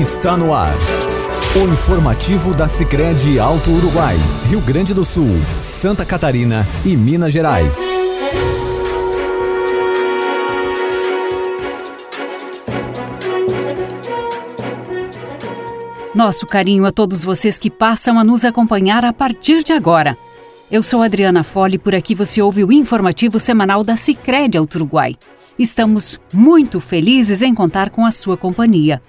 está no ar. O informativo da Sicredi Alto Uruguai, Rio Grande do Sul, Santa Catarina e Minas Gerais. Nosso carinho a todos vocês que passam a nos acompanhar a partir de agora. Eu sou Adriana Fole, por aqui você ouve o informativo semanal da Sicredi Alto Uruguai. Estamos muito felizes em contar com a sua companhia.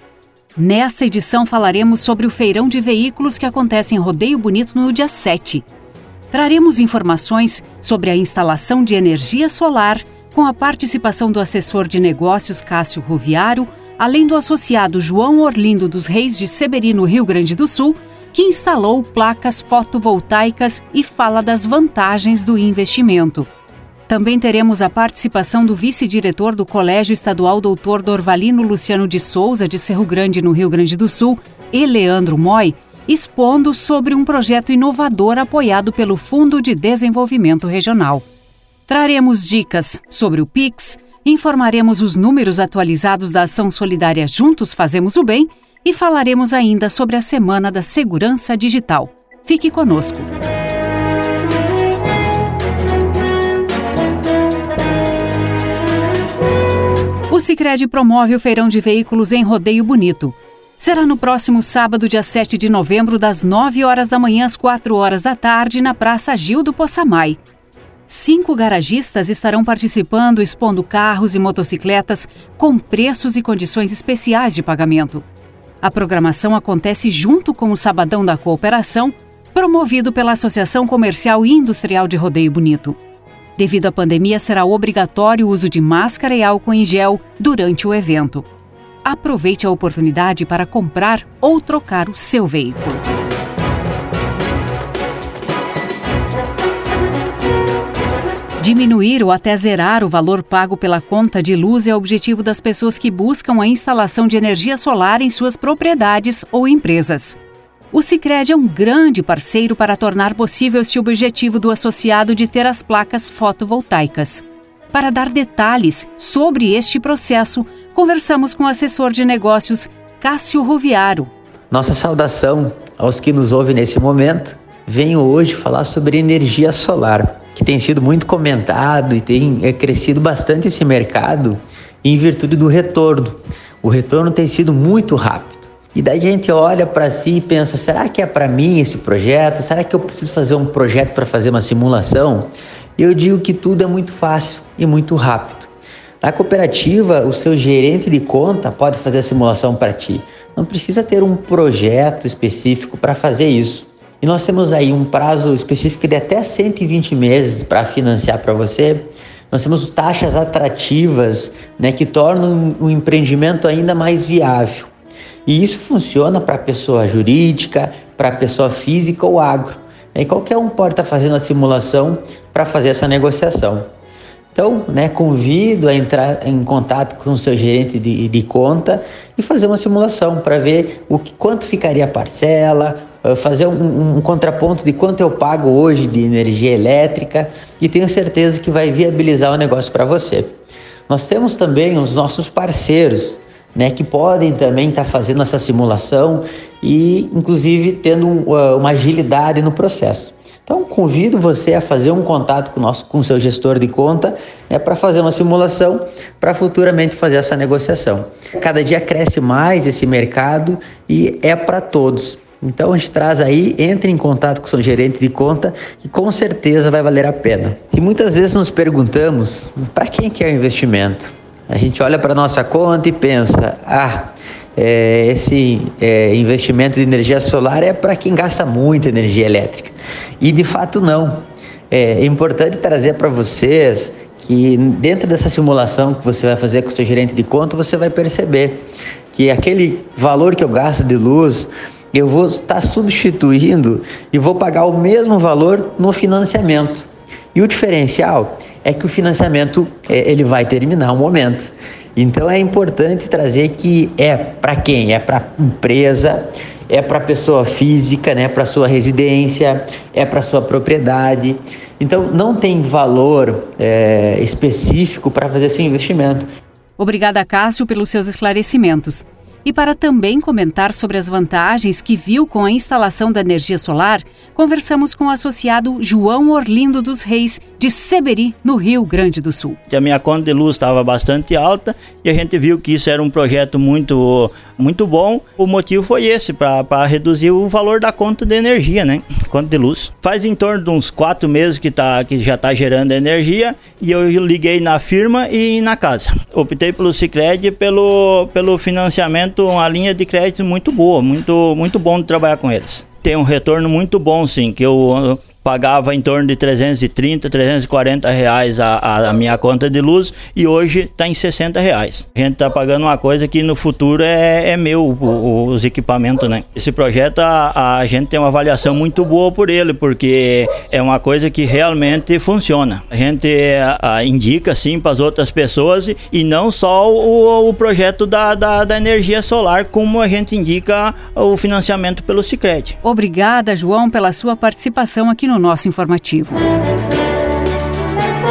Nesta edição falaremos sobre o feirão de veículos que acontece em Rodeio Bonito no dia 7. Traremos informações sobre a instalação de energia solar com a participação do assessor de negócios Cássio Roviário, além do associado João Orlindo dos Reis de Severino, Rio Grande do Sul, que instalou placas fotovoltaicas e fala das vantagens do investimento. Também teremos a participação do vice-diretor do Colégio Estadual Doutor Dorvalino Luciano de Souza, de Cerro Grande, no Rio Grande do Sul, e Leandro Moy, expondo sobre um projeto inovador apoiado pelo Fundo de Desenvolvimento Regional. Traremos dicas sobre o PIX, informaremos os números atualizados da ação solidária Juntos Fazemos o Bem e falaremos ainda sobre a Semana da Segurança Digital. Fique conosco. O Sicredi promove o feirão de veículos em Rodeio Bonito. Será no próximo sábado, dia 7 de novembro, das 9 horas da manhã às 4 horas da tarde, na Praça Gil do Poçamai. Cinco garagistas estarão participando, expondo carros e motocicletas com preços e condições especiais de pagamento. A programação acontece junto com o Sabadão da Cooperação, promovido pela Associação Comercial e Industrial de Rodeio Bonito. Devido à pandemia, será obrigatório o uso de máscara e álcool em gel durante o evento. Aproveite a oportunidade para comprar ou trocar o seu veículo. Diminuir ou até zerar o valor pago pela conta de luz é objetivo das pessoas que buscam a instalação de energia solar em suas propriedades ou empresas. O Sicredi é um grande parceiro para tornar possível este objetivo do associado de ter as placas fotovoltaicas. Para dar detalhes sobre este processo, conversamos com o assessor de negócios Cássio Ruviaro. Nossa saudação aos que nos ouvem nesse momento. Venho hoje falar sobre energia solar, que tem sido muito comentado e tem é, crescido bastante esse mercado em virtude do retorno. O retorno tem sido muito rápido. E daí a gente olha para si e pensa: será que é para mim esse projeto? Será que eu preciso fazer um projeto para fazer uma simulação? Eu digo que tudo é muito fácil e muito rápido. Na cooperativa, o seu gerente de conta pode fazer a simulação para ti. Não precisa ter um projeto específico para fazer isso. E nós temos aí um prazo específico de até 120 meses para financiar para você. Nós temos taxas atrativas né, que tornam o empreendimento ainda mais viável. E isso funciona para pessoa jurídica, para pessoa física ou agro. E qualquer um pode estar tá fazendo a simulação para fazer essa negociação. Então, né, convido a entrar em contato com o seu gerente de, de conta e fazer uma simulação para ver o que, quanto ficaria a parcela, eh, fazer um, um, contraponto de quanto eu pago hoje de energia elétrica e tenho certeza que vai viabilizar o negócio para você. Nós temos também os nossos parceiros, né, que podem também estar tá fazendo essa simulação e, inclusive, tendo uh, uma agilidade no processo. Então, convido você a fazer um contato com nosso, com seu gestor de conta, né, para fazer uma simulação, para futuramente fazer essa negociação. Cada dia cresce mais esse mercado e é para todos. Então a gente traz aí, entre em contato com o seu gerente de conta, que com certeza vai valer a pena. E muitas vezes nos perguntamos, para quem que é o investimento? A gente olha para nossa conta e pensa: ah, é, esse é, investimento de energia solar é para quem gasta muita energia elétrica. E de fato não. É, é importante trazer para vocês que dentro dessa simulação que você vai fazer com o seu gerente de conta, você vai perceber que aquele valor que eu gasto de luz, eu vou estar substituindo e vou pagar o mesmo valor no financiamento. E o diferencial é que o financiamento é, ele vai terminar um momento. Então é importante trazer que é para quem? É para empresa, é para pessoa física, né? Para sua residência, é para sua propriedade. Então não tem valor é, específico para fazer esse investimento. Obrigada, Cássio, pelos seus esclarecimentos. E para também comentar sobre as vantagens que viu com a instalação da energia solar, conversamos com o associado João Orlindo dos Reis, de Seberi, no Rio Grande do Sul. A minha conta de luz estava bastante alta e a gente viu que isso era um projeto muito, muito bom. O motivo foi esse, para reduzir o valor da conta de energia, né? Conta de luz. Faz em torno de uns quatro meses que, tá, que já está gerando energia e eu liguei na firma e na casa. Optei pelo Cicred pelo, pelo financiamento, uma linha de crédito muito boa, muito, muito bom de trabalhar com eles tem um retorno muito bom, sim, que eu pagava em torno de 330, 340 reais a, a minha conta de luz e hoje está em 60 reais. A gente está pagando uma coisa que no futuro é, é meu, o, os equipamentos, né? Esse projeto a, a gente tem uma avaliação muito boa por ele, porque é uma coisa que realmente funciona. A gente a, indica sim para as outras pessoas e não só o, o projeto da, da, da, energia solar, como a gente indica o financiamento pelo Sicredi. Obrigada, João, pela sua participação aqui no nosso informativo.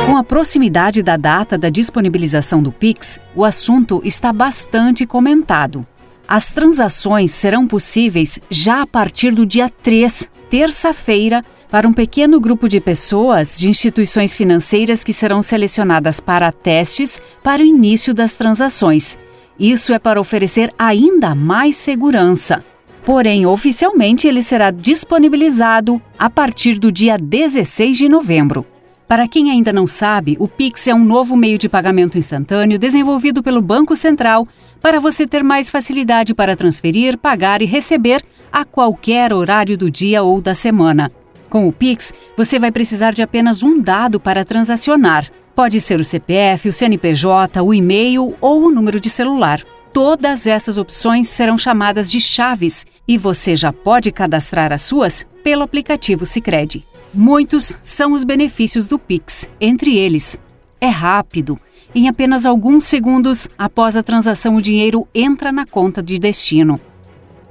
Com a proximidade da data da disponibilização do Pix, o assunto está bastante comentado. As transações serão possíveis já a partir do dia 3, terça-feira, para um pequeno grupo de pessoas de instituições financeiras que serão selecionadas para testes para o início das transações. Isso é para oferecer ainda mais segurança. Porém, oficialmente ele será disponibilizado a partir do dia 16 de novembro. Para quem ainda não sabe, o Pix é um novo meio de pagamento instantâneo desenvolvido pelo Banco Central para você ter mais facilidade para transferir, pagar e receber a qualquer horário do dia ou da semana. Com o Pix, você vai precisar de apenas um dado para transacionar. Pode ser o CPF, o CNPJ, o e-mail ou o número de celular. Todas essas opções serão chamadas de chaves e você já pode cadastrar as suas pelo aplicativo Sicredi. Muitos são os benefícios do Pix, entre eles: é rápido. Em apenas alguns segundos após a transação, o dinheiro entra na conta de destino.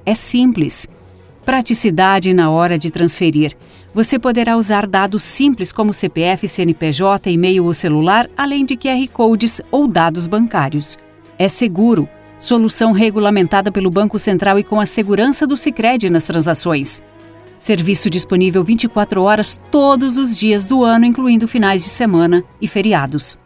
É simples. Praticidade na hora de transferir. Você poderá usar dados simples como CPF, CNPJ, e-mail ou celular, além de QR codes ou dados bancários. É seguro Solução regulamentada pelo Banco Central e com a segurança do Sicredi nas transações. Serviço disponível 24 horas todos os dias do ano, incluindo finais de semana e feriados.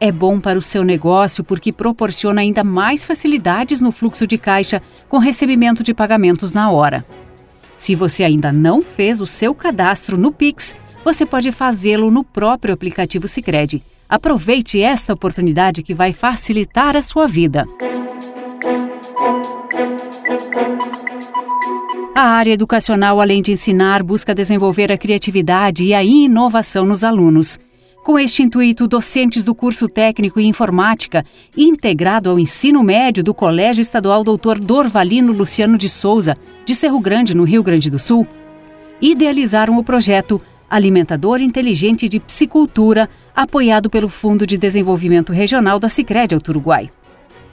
É bom para o seu negócio porque proporciona ainda mais facilidades no fluxo de caixa com recebimento de pagamentos na hora. Se você ainda não fez o seu cadastro no Pix, você pode fazê-lo no próprio aplicativo Sicredi. Aproveite esta oportunidade que vai facilitar a sua vida. A área educacional, além de ensinar, busca desenvolver a criatividade e a inovação nos alunos. Com este intuito, docentes do curso técnico em informática, integrado ao ensino médio do Colégio Estadual Dr. Dorvalino Luciano de Souza, de Cerro Grande, no Rio Grande do Sul, idealizaram o projeto Alimentador Inteligente de Psicultura, apoiado pelo Fundo de Desenvolvimento Regional da Sicredi Uruguai.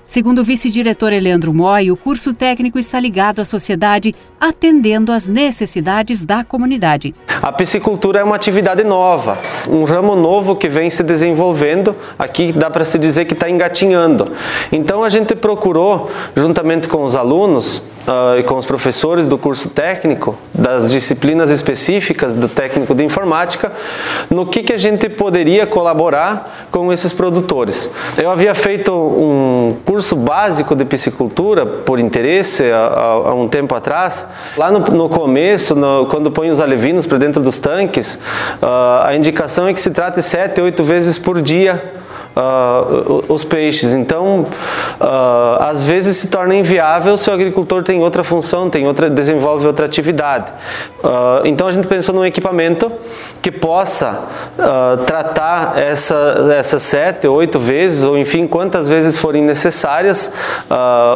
Segundo o vice-diretor Eleandro Moy, o curso técnico está ligado à sociedade, atendendo às necessidades da comunidade. A piscicultura é uma atividade nova, um ramo novo que vem se desenvolvendo. Aqui dá para se dizer que está engatinhando. Então a gente procurou, juntamente com os alunos, uh, e com os professores do curso técnico, das disciplinas específicas do técnico de informática, no que, que a gente poderia colaborar com esses produtores. Eu havia feito um curso básico de piscicultura por interesse há, há um tempo atrás. Lá no, no começo, no, quando põe os alevinos para dentro dos tanques, uh, a indicação é que se trate sete, oito vezes por dia uh, os peixes. Então, uh, às vezes se torna inviável se o agricultor tem outra função, tem outra, desenvolve outra atividade. Uh, então, a gente pensou num equipamento que possa tratar essa, essas sete, oito vezes, ou enfim, quantas vezes forem necessárias,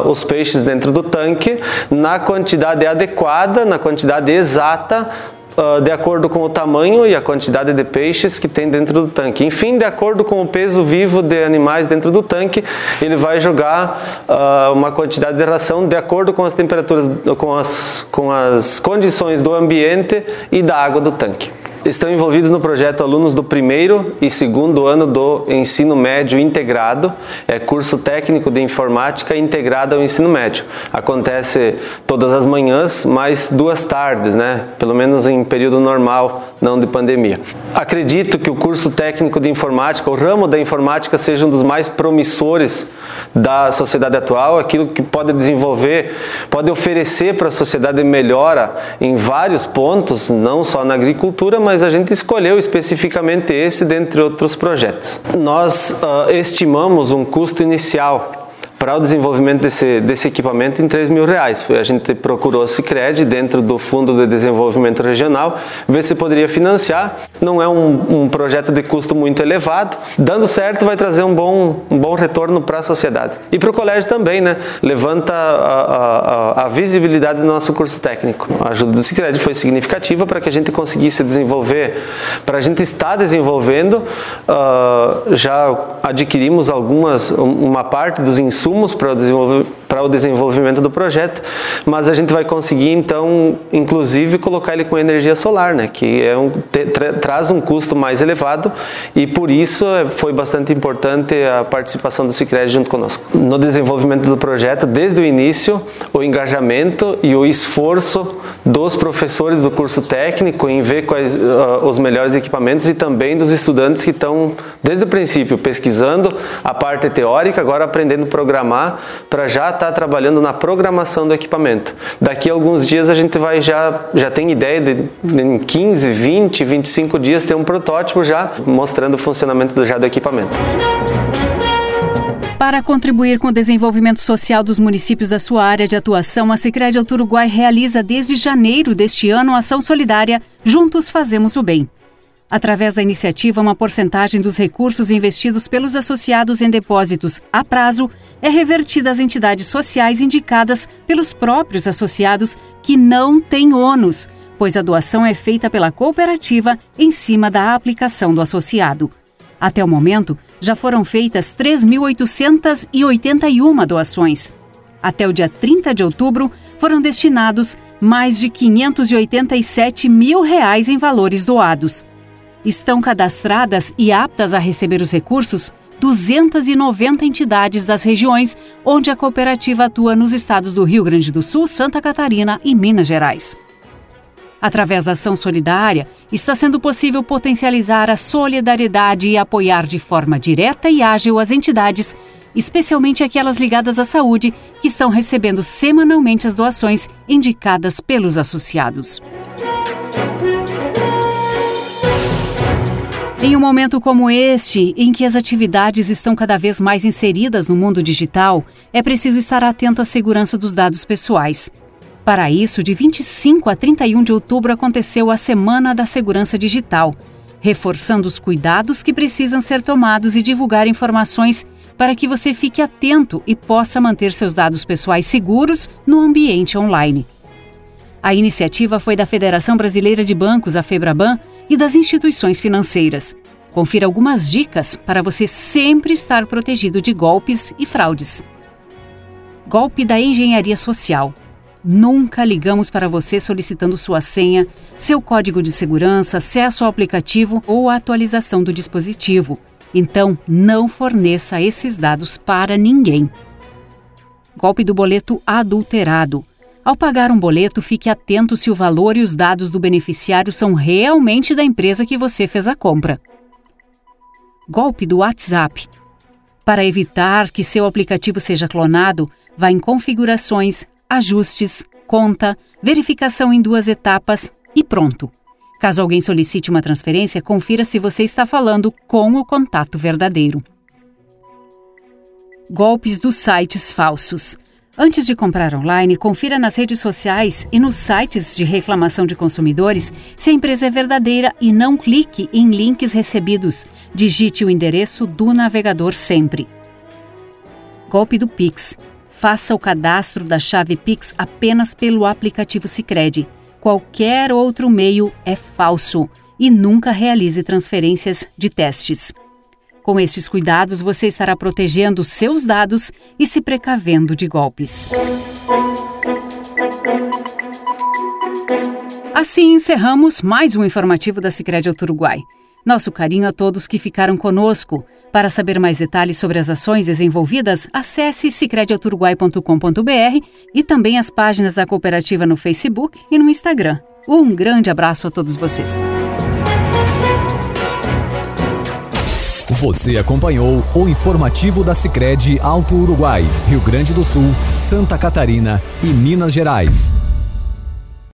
os peixes dentro do tanque, na quantidade adequada, na quantidade exata uh, de acordo com o tamanho e a quantidade de peixes que tem dentro do tanque. Enfim, de acordo com o peso vivo de animais dentro do tanque, ele vai jogar uh, uma quantidade de ração de acordo com as temperaturas, com as, com as condições do ambiente e da água do tanque. Estão envolvidos no projeto alunos do primeiro e segundo ano do ensino médio integrado, é curso técnico de informática integrado ao ensino médio. Acontece todas as manhãs, mais duas tardes, né? Pelo menos em período normal, não de pandemia. Acredito que o curso técnico de informática, o ramo da informática, seja um dos mais promissores da sociedade atual, aquilo que pode desenvolver, pode oferecer para a sociedade melhora em vários pontos, não só na agricultura, mas a gente escolheu especificamente esse dentre outros projetos. Nós uh, estimamos um custo inicial para o desenvolvimento desse, desse equipamento em 3 mil reais. A gente procurou a Cicred dentro do Fundo de Desenvolvimento Regional, ver se poderia financiar. Não é um, um projeto de custo muito elevado. Dando certo, vai trazer um bom, um bom retorno para a sociedade. E para o colégio também, né? Levanta a, a, a, visibilidade do nosso curso técnico. A ajuda do Cicred foi significativa para que a gente conseguisse desenvolver, para a gente estar desenvolvendo, uh, já adquirimos algumas, uma parte dos insumos insumos para o, para o desenvolvimento do projeto, mas a gente vai conseguir então, inclusive, colocar ele com energia solar, né, que é um, tra, traz um custo mais elevado e por isso é, foi bastante importante a participação do Sicredi junto conosco. No desenvolvimento do projeto, desde o início, o engajamento e o esforço dos professores do curso técnico em ver quais uh, os melhores equipamentos e também dos estudantes que estão desde o princípio pesquisando a parte teórica, agora aprendendo a programar para já estar tá trabalhando na programação do equipamento. Daqui a alguns dias a gente vai já já tem ideia de, em 15, 20, 25 dias ter um protótipo já mostrando o funcionamento do, já do equipamento. Para contribuir com o desenvolvimento social dos municípios da sua área de atuação, a Sicredi Alto Uruguai realiza desde janeiro deste ano a ação solidária Juntos Fazemos o Bem. Através da iniciativa, uma porcentagem dos recursos investidos pelos associados em depósitos a prazo é revertida às entidades sociais indicadas pelos próprios associados que não têm ônus, pois a doação é feita pela cooperativa em cima da aplicação do associado. Até o momento, já foram feitas 3.881 doações. Até o dia 30 de outubro, foram destinados mais de 587 mil reais em valores doados. Estão cadastradas e aptas a receber os recursos 290 entidades das regiões onde a cooperativa atua nos estados do Rio Grande do Sul, Santa Catarina e Minas Gerais. Através da ação solidária, está sendo possível potencializar a solidariedade e apoiar de forma direta e ágil as entidades, especialmente aquelas ligadas à saúde, que estão recebendo semanalmente as doações indicadas pelos associados. Em um momento como este, em que as atividades estão cada vez mais inseridas no mundo digital, é preciso estar atento à segurança dos dados pessoais. Para isso, de 25 a 31 de outubro aconteceu a Semana da Segurança Digital, reforçando os cuidados que precisam ser tomados e divulgar informações para que você fique atento e possa manter seus dados pessoais seguros no ambiente online. A iniciativa foi da Federação Brasileira de Bancos, a FEBRABAN, e das instituições financeiras. Confira algumas dicas para você sempre estar protegido de golpes e fraudes. Golpe da engenharia social. Nunca ligamos para você solicitando sua senha, seu código de segurança, acesso ao aplicativo ou atualização do dispositivo. Então, não forneça esses dados para ninguém. Golpe do boleto adulterado. Ao pagar um boleto, fique atento se o valor e os dados do beneficiário são realmente da empresa que você fez a compra. Golpe do WhatsApp. Para evitar que seu aplicativo seja clonado, vá em Configurações, Ajustes, Conta, Verificação em duas etapas e pronto. Caso alguém solicite uma transferência, confira se você está falando com o contato verdadeiro. Golpes dos sites falsos. Antes de comprar online, confira nas redes sociais e nos sites de reclamação de consumidores se a empresa é verdadeira e não clique em links recebidos. Digite o endereço do navegador sempre. Golpe do Pix. Faça o cadastro da chave Pix apenas pelo aplicativo Sicredi. Qualquer outro meio é falso e nunca realize transferências de testes. Com estes cuidados, você estará protegendo seus dados e se precavendo de golpes. Assim encerramos mais um informativo da Sicredi Uruguai. Nosso carinho a todos que ficaram conosco. Para saber mais detalhes sobre as ações desenvolvidas, acesse sicrediauturuguai.com.br e também as páginas da cooperativa no Facebook e no Instagram. Um grande abraço a todos vocês. Você acompanhou o informativo da Sicredi Alto Uruguai, Rio Grande do Sul, Santa Catarina e Minas Gerais.